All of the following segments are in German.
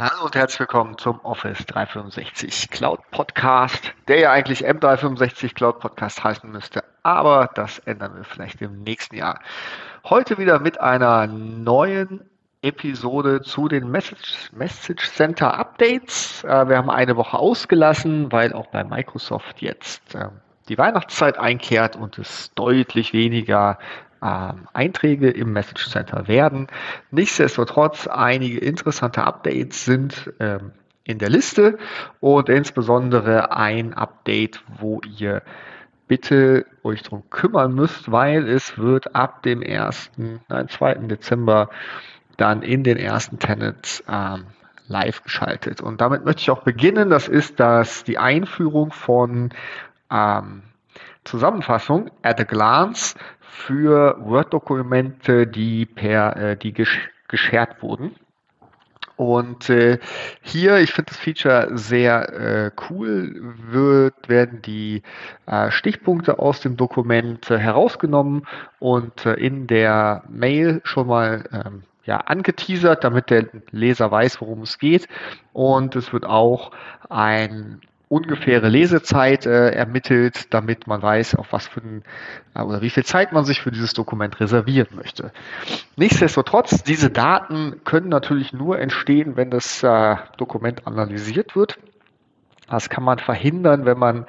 Hallo und herzlich willkommen zum Office 365 Cloud Podcast, der ja eigentlich M365 Cloud Podcast heißen müsste, aber das ändern wir vielleicht im nächsten Jahr. Heute wieder mit einer neuen Episode zu den Message, Message Center Updates. Äh, wir haben eine Woche ausgelassen, weil auch bei Microsoft jetzt ähm, die Weihnachtszeit einkehrt und es deutlich weniger ähm, Einträge im Message Center werden. Nichtsdestotrotz, einige interessante Updates sind ähm, in der Liste und insbesondere ein Update, wo ihr bitte euch darum kümmern müsst, weil es wird ab dem 1., nein, 2. Dezember dann in den ersten Tenants ähm, live geschaltet. Und damit möchte ich auch beginnen. Das ist das die Einführung von ähm, Zusammenfassung at a glance für Word-Dokumente, die per äh, die gesch geshared wurden. Und äh, hier, ich finde das Feature sehr äh, cool, wird, werden die äh, Stichpunkte aus dem Dokument äh, herausgenommen und äh, in der Mail schon mal ähm, ja, angeteasert, damit der Leser weiß, worum es geht. Und es wird auch ein ungefähre Lesezeit äh, ermittelt, damit man weiß, auf was für ein, äh, oder wie viel Zeit man sich für dieses Dokument reservieren möchte. Nichtsdestotrotz, diese Daten können natürlich nur entstehen, wenn das äh, Dokument analysiert wird. Das kann man verhindern, wenn man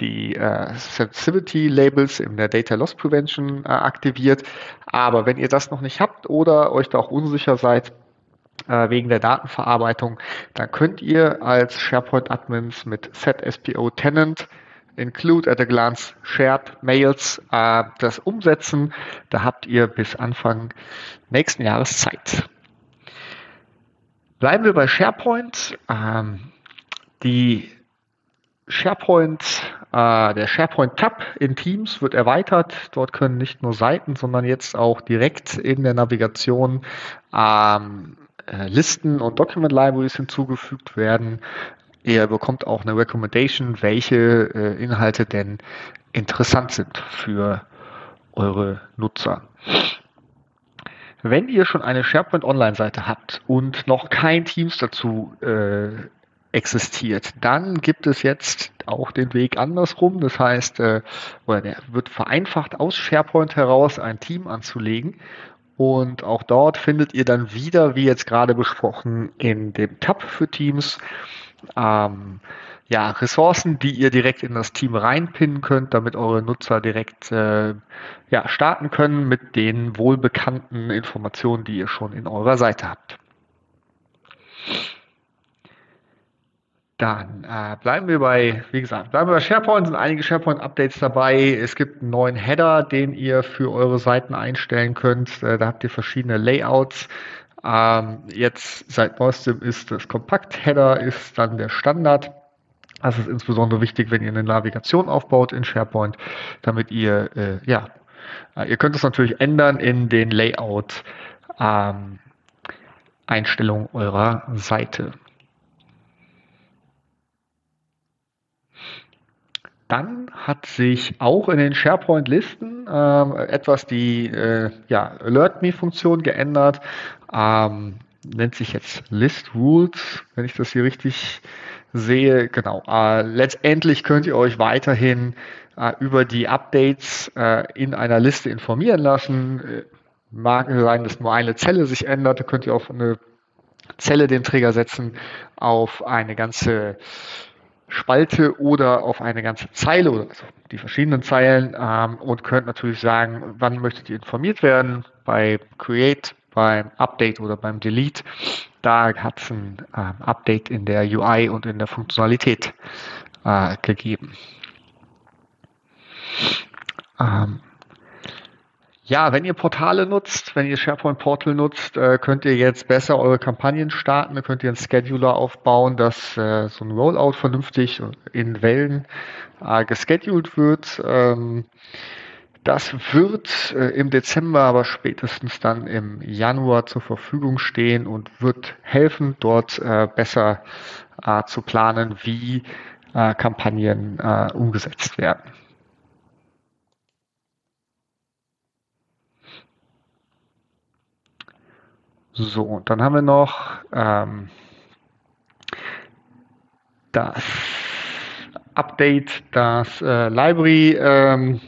die äh, Sensitivity Labels in der Data Loss Prevention äh, aktiviert. Aber wenn ihr das noch nicht habt oder euch da auch unsicher seid, äh, wegen der Datenverarbeitung, dann könnt ihr als SharePoint Admins mit ZSPO Tenant Include at a Glance Shared Mails äh, das umsetzen. Da habt ihr bis Anfang nächsten Jahres Zeit. Bleiben wir bei SharePoint. Ähm, die SharePoint, äh, der SharePoint-Tab in Teams wird erweitert. Dort können nicht nur Seiten, sondern jetzt auch direkt in der Navigation ähm, äh, Listen und Document Libraries hinzugefügt werden. Ihr bekommt auch eine Recommendation, welche äh, Inhalte denn interessant sind für eure Nutzer. Wenn ihr schon eine SharePoint Online-Seite habt und noch kein Teams dazu äh, existiert, dann gibt es jetzt auch den Weg andersrum. Das heißt, äh, oder der wird vereinfacht aus SharePoint heraus ein Team anzulegen und auch dort findet ihr dann wieder, wie jetzt gerade besprochen, in dem Tab für Teams, ähm, ja, Ressourcen, die ihr direkt in das Team reinpinnen könnt, damit eure Nutzer direkt äh, ja, starten können mit den wohlbekannten Informationen, die ihr schon in eurer Seite habt. Dann äh, bleiben wir bei, wie gesagt, bleiben wir bei SharePoint, sind einige SharePoint-Updates dabei. Es gibt einen neuen Header, den ihr für eure Seiten einstellen könnt. Äh, da habt ihr verschiedene Layouts. Ähm, jetzt seit neuestem ist das Kompakt-Header, ist dann der Standard. Das ist insbesondere wichtig, wenn ihr eine Navigation aufbaut in SharePoint, damit ihr, äh, ja, äh, ihr könnt es natürlich ändern in den Layout ähm, eurer Seite. Dann hat sich auch in den SharePoint-Listen ähm, etwas die äh, ja, Alert Me-Funktion geändert. Ähm, nennt sich jetzt List Rules, wenn ich das hier richtig sehe. Genau. Äh, letztendlich könnt ihr euch weiterhin äh, über die Updates äh, in einer Liste informieren lassen. Äh, mag sein, dass nur eine Zelle sich ändert. Da könnt ihr auf eine Zelle den Trigger setzen, auf eine ganze Spalte oder auf eine ganze Zeile oder also die verschiedenen Zeilen ähm, und könnt natürlich sagen, wann möchtet ihr informiert werden bei Create, beim Update oder beim Delete. Da hat es ein ähm, Update in der UI und in der Funktionalität äh, gegeben. Ähm, ja, wenn ihr Portale nutzt, wenn ihr SharePoint Portal nutzt, äh, könnt ihr jetzt besser eure Kampagnen starten. Könnt ihr einen Scheduler aufbauen, dass äh, so ein Rollout vernünftig in Wellen äh, gescheduled wird. Ähm, das wird äh, im Dezember, aber spätestens dann im Januar zur Verfügung stehen und wird helfen, dort besser zu planen, wie Kampagnen umgesetzt werden. So, und dann haben wir noch ähm, das Update, das äh, Library ähm,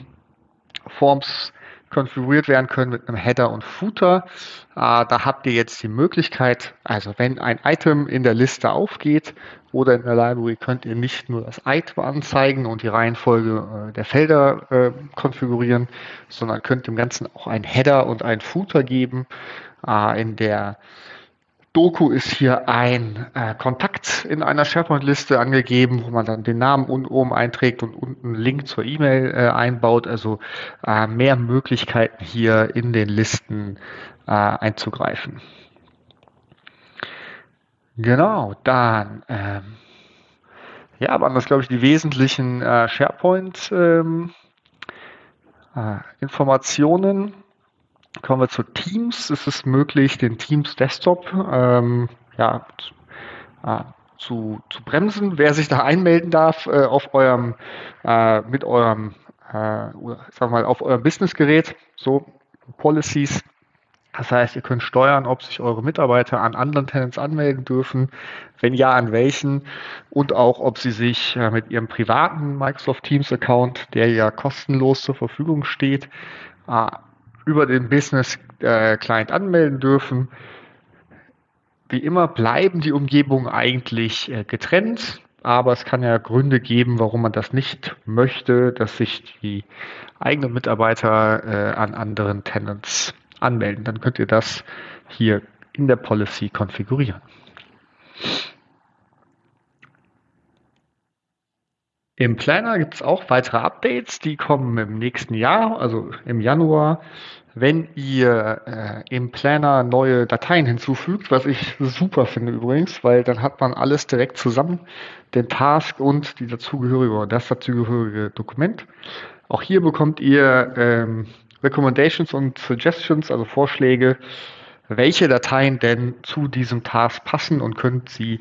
Forms konfiguriert werden können mit einem Header und Footer. Äh, da habt ihr jetzt die Möglichkeit, also wenn ein Item in der Liste aufgeht oder in der Library, könnt ihr nicht nur das Item anzeigen und die Reihenfolge äh, der Felder äh, konfigurieren, sondern könnt dem Ganzen auch ein Header und ein Footer geben. Äh, in der Doku ist hier ein äh, Kontakt in einer SharePoint-Liste angegeben, wo man dann den Namen unten oben einträgt und unten einen Link zur E-Mail äh, einbaut. Also äh, mehr Möglichkeiten hier in den Listen äh, einzugreifen. Genau, dann ähm, ja, waren das, glaube ich, die wesentlichen äh, SharePoint-Informationen. Ähm, äh, Kommen wir zu Teams. Es ist möglich, den Teams Desktop ähm, ja, äh, zu, zu bremsen. Wer sich da einmelden darf äh, auf eurem, äh, mit eurem, äh, sag mal, auf eurem Businessgerät, so Policies. Das heißt, ihr könnt steuern, ob sich eure Mitarbeiter an anderen Tenants anmelden dürfen, wenn ja, an welchen und auch, ob sie sich äh, mit ihrem privaten Microsoft Teams Account, der ja kostenlos zur Verfügung steht, äh, über den Business äh, Client anmelden dürfen. Wie immer bleiben die Umgebungen eigentlich äh, getrennt, aber es kann ja Gründe geben, warum man das nicht möchte, dass sich die eigenen Mitarbeiter äh, an anderen Tenants anmelden. Dann könnt ihr das hier in der Policy konfigurieren. Im Planner gibt es auch weitere Updates, die kommen im nächsten Jahr, also im Januar, wenn ihr äh, im Planner neue Dateien hinzufügt, was ich super finde übrigens, weil dann hat man alles direkt zusammen, den Task und die dazugehörige das dazugehörige Dokument. Auch hier bekommt ihr ähm, Recommendations und Suggestions, also Vorschläge, welche Dateien denn zu diesem Task passen und könnt sie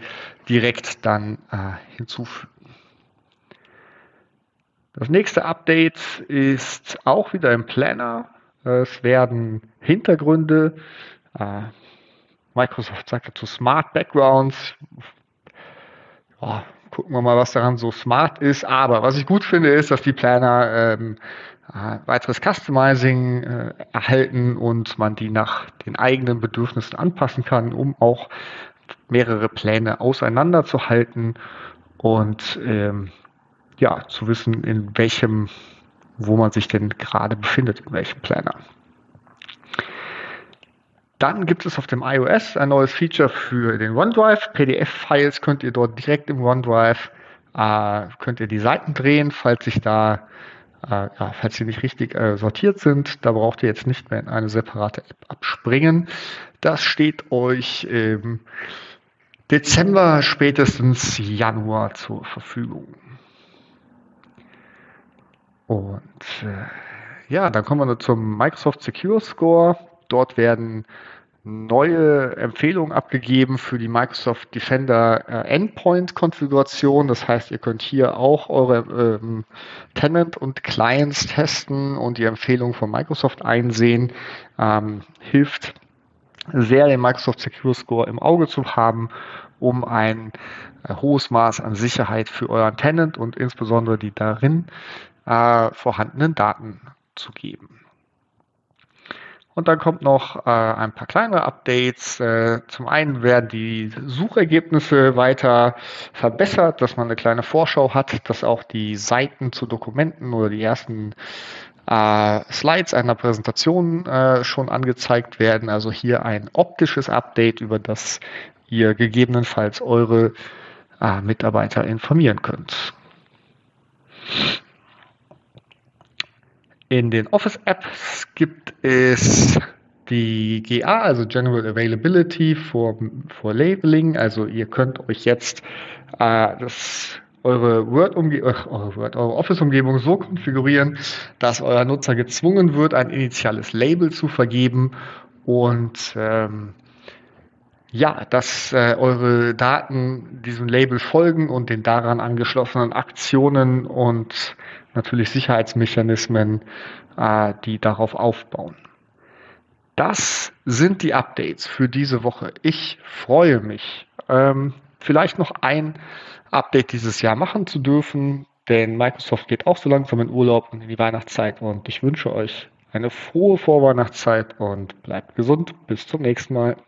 direkt dann äh, hinzufügen. Das nächste Update ist auch wieder im Planner. Es werden Hintergründe, äh, Microsoft sagt dazu Smart Backgrounds. Oh, gucken wir mal, was daran so smart ist. Aber was ich gut finde, ist, dass die Planner ähm, äh, weiteres Customizing äh, erhalten und man die nach den eigenen Bedürfnissen anpassen kann, um auch mehrere Pläne auseinanderzuhalten und ähm, ja, zu wissen, in welchem, wo man sich denn gerade befindet, in welchem Planner. Dann gibt es auf dem iOS ein neues Feature für den OneDrive. PDF-Files könnt ihr dort direkt im OneDrive, äh, könnt ihr die Seiten drehen, falls sich da, äh, ja, falls sie nicht richtig äh, sortiert sind. Da braucht ihr jetzt nicht mehr in eine separate App abspringen. Das steht euch im Dezember, spätestens Januar zur Verfügung. Und äh, ja, dann kommen wir zum Microsoft Secure Score. Dort werden neue Empfehlungen abgegeben für die Microsoft Defender äh, Endpoint Konfiguration. Das heißt, ihr könnt hier auch eure ähm, Tenant und Clients testen und die Empfehlungen von Microsoft einsehen. Ähm, hilft sehr, den Microsoft Secure Score im Auge zu haben, um ein äh, hohes Maß an Sicherheit für euren Tenant und insbesondere die darin äh, vorhandenen Daten zu geben. Und dann kommt noch äh, ein paar kleinere Updates. Äh, zum einen werden die Suchergebnisse weiter verbessert, dass man eine kleine Vorschau hat, dass auch die Seiten zu Dokumenten oder die ersten äh, Slides einer Präsentation äh, schon angezeigt werden. Also hier ein optisches Update, über das ihr gegebenenfalls eure äh, Mitarbeiter informieren könnt. In den Office-Apps gibt es die GA, also General Availability for, for Labeling. Also ihr könnt euch jetzt äh, das, eure Word, eure, Word, eure Office-Umgebung so konfigurieren, dass euer Nutzer gezwungen wird, ein initiales Label zu vergeben und ähm, ja, dass äh, eure Daten diesem Label folgen und den daran angeschlossenen Aktionen und natürlich Sicherheitsmechanismen, äh, die darauf aufbauen. Das sind die Updates für diese Woche. Ich freue mich. Ähm, vielleicht noch ein Update dieses Jahr machen zu dürfen, denn Microsoft geht auch so langsam in Urlaub und in die Weihnachtszeit und ich wünsche euch eine frohe Vorweihnachtszeit und bleibt gesund. Bis zum nächsten Mal.